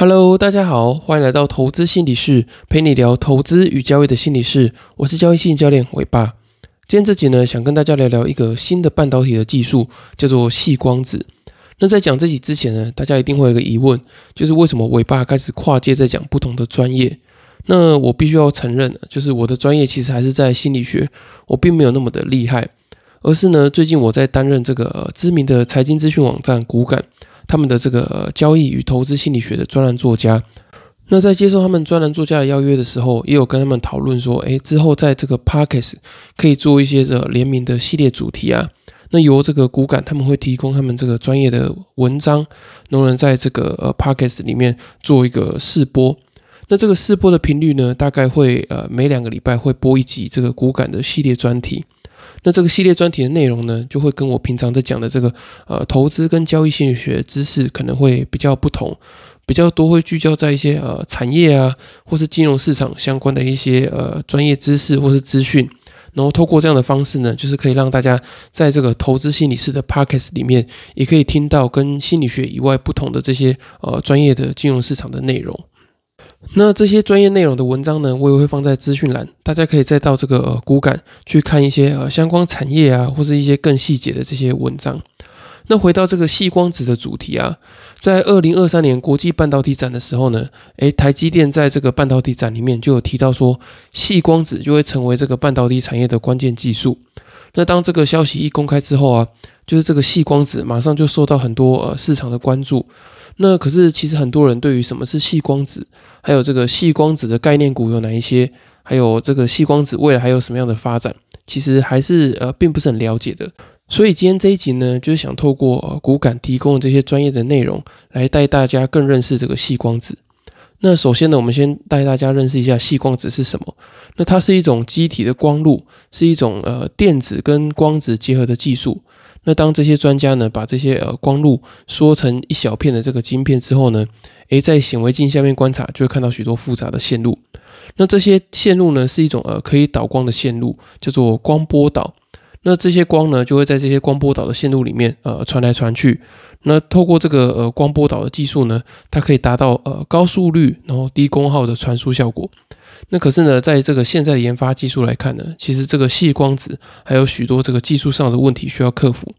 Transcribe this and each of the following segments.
Hello，大家好，欢迎来到投资心理室，陪你聊投资与交易的心理室。我是交易心理教练伟爸。今天这集呢，想跟大家聊聊一个新的半导体的技术，叫做细光子。那在讲这集之前呢，大家一定会有一个疑问，就是为什么伟爸开始跨界在讲不同的专业？那我必须要承认，就是我的专业其实还是在心理学，我并没有那么的厉害，而是呢，最近我在担任这个知名的财经资讯网站骨感。他们的这个交易与投资心理学的专栏作家，那在接受他们专栏作家的邀约的时候，也有跟他们讨论说，诶，之后在这个 p o c k s t 可以做一些这联名的系列主题啊。那由这个骨感他们会提供他们这个专业的文章，能不能在这个呃 p o c k s t 里面做一个试播？那这个试播的频率呢，大概会呃每两个礼拜会播一集这个骨感的系列专题。那这个系列专题的内容呢，就会跟我平常在讲的这个呃投资跟交易心理学知识可能会比较不同，比较多会聚焦在一些呃产业啊，或是金融市场相关的一些呃专业知识或是资讯，然后透过这样的方式呢，就是可以让大家在这个投资心理师的 pockets 里面，也可以听到跟心理学以外不同的这些呃专业的金融市场的内容。那这些专业内容的文章呢，我也会放在资讯栏，大家可以再到这个骨感去看一些呃相关产业啊，或是一些更细节的这些文章。那回到这个细光子的主题啊，在二零二三年国际半导体展的时候呢，诶，台积电在这个半导体展里面就有提到说，细光子就会成为这个半导体产业的关键技术。那当这个消息一公开之后啊，就是这个细光子马上就受到很多呃市场的关注。那可是，其实很多人对于什么是细光子，还有这个细光子的概念股有哪一些，还有这个细光子未来还有什么样的发展，其实还是呃并不是很了解的。所以今天这一集呢，就是想透过呃骨感提供的这些专业的内容，来带大家更认识这个细光子。那首先呢，我们先带大家认识一下细光子是什么。那它是一种机体的光路，是一种呃电子跟光子结合的技术。那当这些专家呢，把这些呃光路缩成一小片的这个晶片之后呢，诶，在显微镜下面观察，就会看到许多复杂的线路。那这些线路呢，是一种呃可以导光的线路，叫做光波导。那这些光呢，就会在这些光波导的线路里面呃传来传去。那透过这个呃光波导的技术呢，它可以达到呃高速率然后低功耗的传输效果。那可是呢，在这个现在的研发技术来看呢，其实这个细光子还有许多这个技术上的问题需要克服。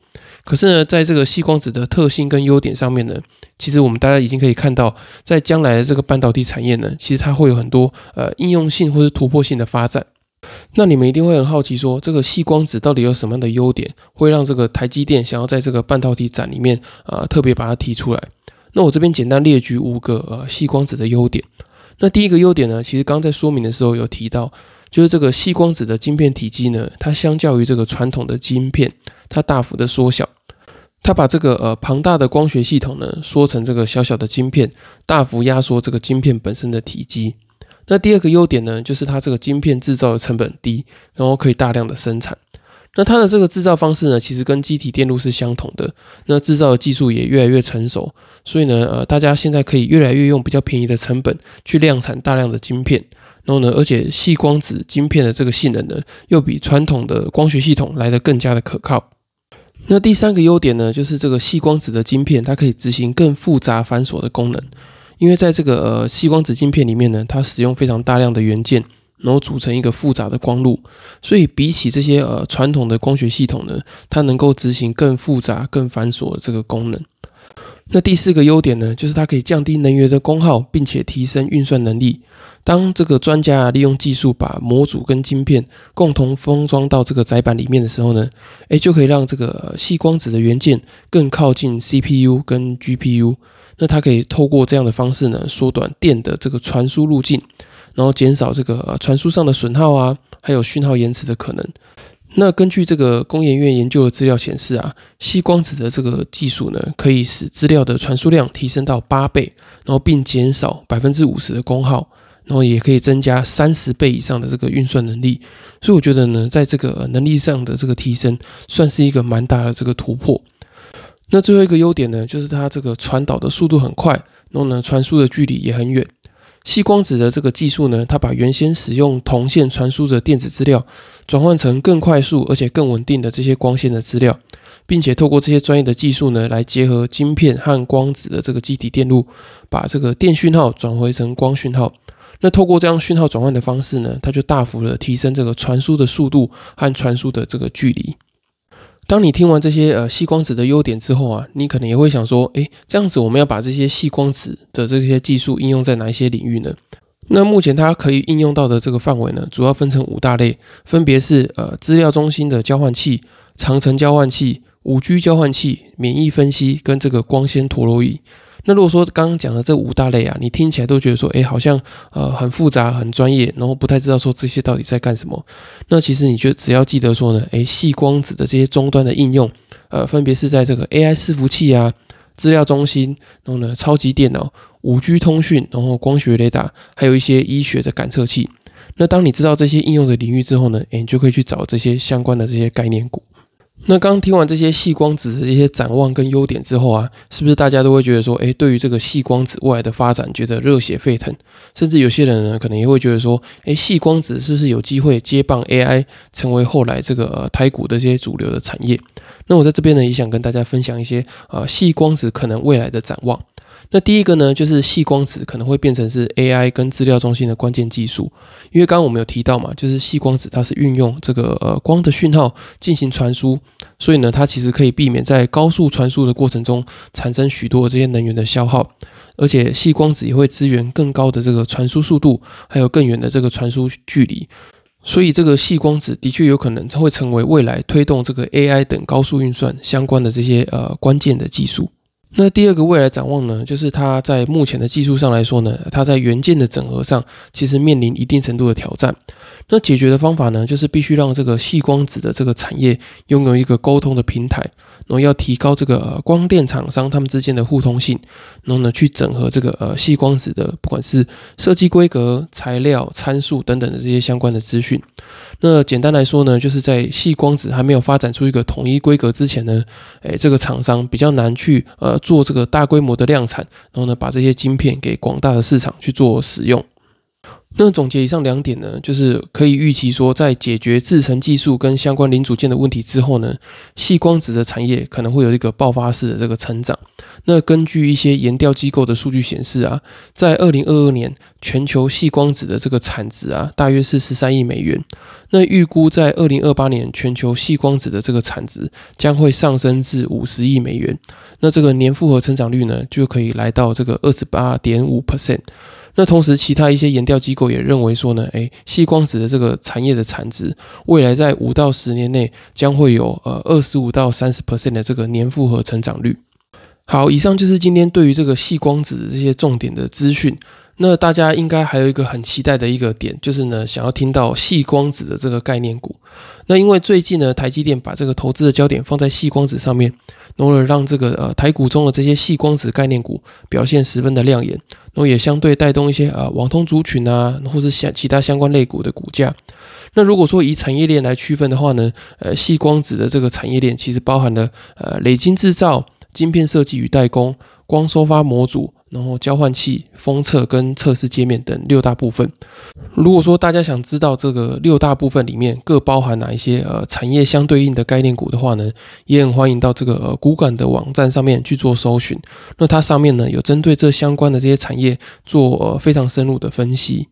可是呢，在这个细光子的特性跟优点上面呢，其实我们大家已经可以看到，在将来的这个半导体产业呢，其实它会有很多呃应用性或者突破性的发展。那你们一定会很好奇，说这个细光子到底有什么样的优点，会让这个台积电想要在这个半导体展里面啊特别把它提出来？那我这边简单列举五个呃细光子的优点。那第一个优点呢，其实刚在说明的时候有提到，就是这个细光子的晶片体积呢，它相较于这个传统的晶片，它大幅的缩小，它把这个呃庞大的光学系统呢缩成这个小小的晶片，大幅压缩这个晶片本身的体积。那第二个优点呢，就是它这个晶片制造的成本低，然后可以大量的生产。那它的这个制造方式呢，其实跟机体电路是相同的。那制造的技术也越来越成熟，所以呢，呃，大家现在可以越来越用比较便宜的成本去量产大量的晶片。然后呢，而且细光子晶片的这个性能呢，又比传统的光学系统来得更加的可靠。那第三个优点呢，就是这个细光子的晶片，它可以执行更复杂繁琐的功能。因为在这个呃细光子晶片里面呢，它使用非常大量的元件。然后组成一个复杂的光路，所以比起这些呃传统的光学系统呢，它能够执行更复杂、更繁琐的这个功能。那第四个优点呢，就是它可以降低能源的功耗，并且提升运算能力。当这个专家利用技术把模组跟晶片共同封装到这个载板里面的时候呢，诶，就可以让这个细光子的元件更靠近 CPU 跟 GPU。那它可以透过这样的方式呢，缩短电的这个传输路径。然后减少这个传输上的损耗啊，还有讯号延迟的可能。那根据这个工研院研究的资料显示啊，细光子的这个技术呢，可以使资料的传输量提升到八倍，然后并减少百分之五十的功耗，然后也可以增加三十倍以上的这个运算能力。所以我觉得呢，在这个能力上的这个提升，算是一个蛮大的这个突破。那最后一个优点呢，就是它这个传导的速度很快，然后呢，传输的距离也很远。细光子的这个技术呢，它把原先使用铜线传输的电子资料，转换成更快速而且更稳定的这些光线的资料，并且透过这些专业的技术呢，来结合晶片和光子的这个基体电路，把这个电讯号转回成光讯号。那透过这样讯号转换的方式呢，它就大幅的提升这个传输的速度和传输的这个距离。当你听完这些呃细光子的优点之后啊，你可能也会想说，诶，这样子我们要把这些细光子的这些技术应用在哪一些领域呢？那目前它可以应用到的这个范围呢，主要分成五大类，分别是呃资料中心的交换器、长城交换器、五 G 交换器、免疫分析跟这个光纤陀螺仪。那如果说刚刚讲的这五大类啊，你听起来都觉得说，哎，好像呃很复杂、很专业，然后不太知道说这些到底在干什么。那其实你就只要记得说呢，哎，细光子的这些终端的应用，呃，分别是在这个 AI 伺服器啊、资料中心，然后呢，超级电脑、五 G 通讯，然后光学雷达，还有一些医学的感测器。那当你知道这些应用的领域之后呢，哎，你就可以去找这些相关的这些概念股。那刚听完这些细光子的这些展望跟优点之后啊，是不是大家都会觉得说，诶，对于这个细光子未来的发展觉得热血沸腾？甚至有些人呢，可能也会觉得说，诶，细光子是不是有机会接棒 AI，成为后来这个呃台股的这些主流的产业？那我在这边呢，也想跟大家分享一些呃细光子可能未来的展望。那第一个呢，就是细光子可能会变成是 AI 跟资料中心的关键技术，因为刚刚我们有提到嘛，就是细光子它是运用这个呃光的讯号进行传输，所以呢，它其实可以避免在高速传输的过程中产生许多这些能源的消耗，而且细光子也会支援更高的这个传输速度，还有更远的这个传输距离，所以这个细光子的确有可能它会成为未来推动这个 AI 等高速运算相关的这些呃关键的技术。那第二个未来展望呢，就是它在目前的技术上来说呢，它在元件的整合上其实面临一定程度的挑战。那解决的方法呢，就是必须让这个细光子的这个产业拥有一个沟通的平台，然后要提高这个光电厂商他们之间的互通性，然后呢去整合这个呃细光子的不管是设计规格、材料、参数等等的这些相关的资讯。那简单来说呢，就是在细光子还没有发展出一个统一规格之前呢，诶，这个厂商比较难去呃做这个大规模的量产，然后呢把这些晶片给广大的市场去做使用。那总结以上两点呢，就是可以预期说，在解决制程技术跟相关零组件的问题之后呢，细光子的产业可能会有一个爆发式的这个成长。那根据一些研调机构的数据显示啊，在二零二二年，全球细光子的这个产值啊，大约是十三亿美元。那预估在二零二八年，全球细光子的这个产值将会上升至五十亿美元。那这个年复合成长率呢，就可以来到这个二十八点五 percent。那同时，其他一些研调机构也认为说呢，诶，细光子的这个产业的产值，未来在五到十年内将会有呃二十五到三十 percent 的这个年复合成长率。好，以上就是今天对于这个细光子的这些重点的资讯。那大家应该还有一个很期待的一个点，就是呢，想要听到细光子的这个概念股。那因为最近呢，台积电把这个投资的焦点放在细光子上面，然后让这个呃台股中的这些细光子概念股表现十分的亮眼，然后也相对带动一些呃网通族群啊，或是相其他相关类股的股价。那如果说以产业链来区分的话呢，呃，细光子的这个产业链其实包含了呃累晶制造、晶片设计与代工、光收发模组。然后交换器、封测跟测试界面等六大部分。如果说大家想知道这个六大部分里面各包含哪一些呃产业相对应的概念股的话呢，也很欢迎到这个呃股感的网站上面去做搜寻。那它上面呢有针对这相关的这些产业做呃非常深入的分析。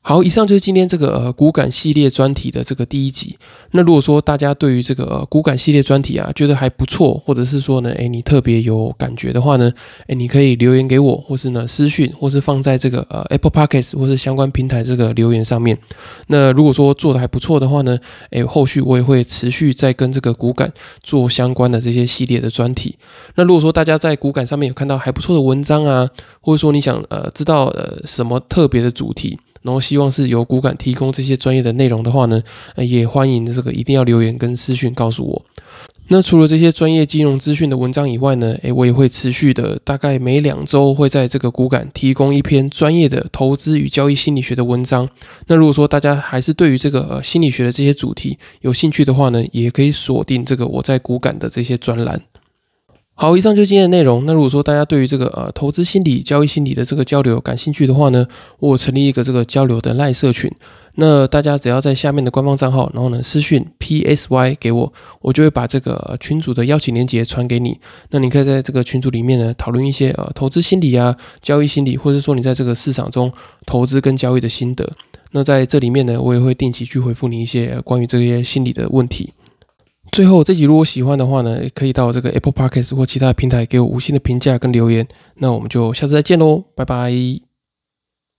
好，以上就是今天这个呃骨感系列专题的这个第一集。那如果说大家对于这个骨感系列专题啊觉得还不错，或者是说呢，哎你特别有感觉的话呢，哎你可以留言给我，或是呢私讯，或是放在这个呃 Apple Podcasts 或是相关平台这个留言上面。那如果说做的还不错的话呢，哎后续我也会持续再跟这个骨感做相关的这些系列的专题。那如果说大家在骨感上面有看到还不错的文章啊，或者说你想呃知道呃什么特别的主题。然后希望是由骨感提供这些专业的内容的话呢，也欢迎这个一定要留言跟私讯告诉我。那除了这些专业金融资讯的文章以外呢，诶，我也会持续的，大概每两周会在这个骨感提供一篇专业的投资与交易心理学的文章。那如果说大家还是对于这个呃心理学的这些主题有兴趣的话呢，也可以锁定这个我在骨感的这些专栏。好，以上就是今天的内容。那如果说大家对于这个呃投资心理、交易心理的这个交流感兴趣的话呢，我成立一个这个交流的赖社群。那大家只要在下面的官方账号，然后呢私讯 PSY 给我，我就会把这个群组的邀请链接传给你。那你可以在这个群组里面呢讨论一些呃投资心理啊、交易心理，或者说你在这个市场中投资跟交易的心得。那在这里面呢，我也会定期去回复你一些关于这些心理的问题。最后，这集如果喜欢的话呢，可以到这个 Apple Podcast 或其他平台给我五星的评价跟留言。那我们就下次再见喽，拜拜。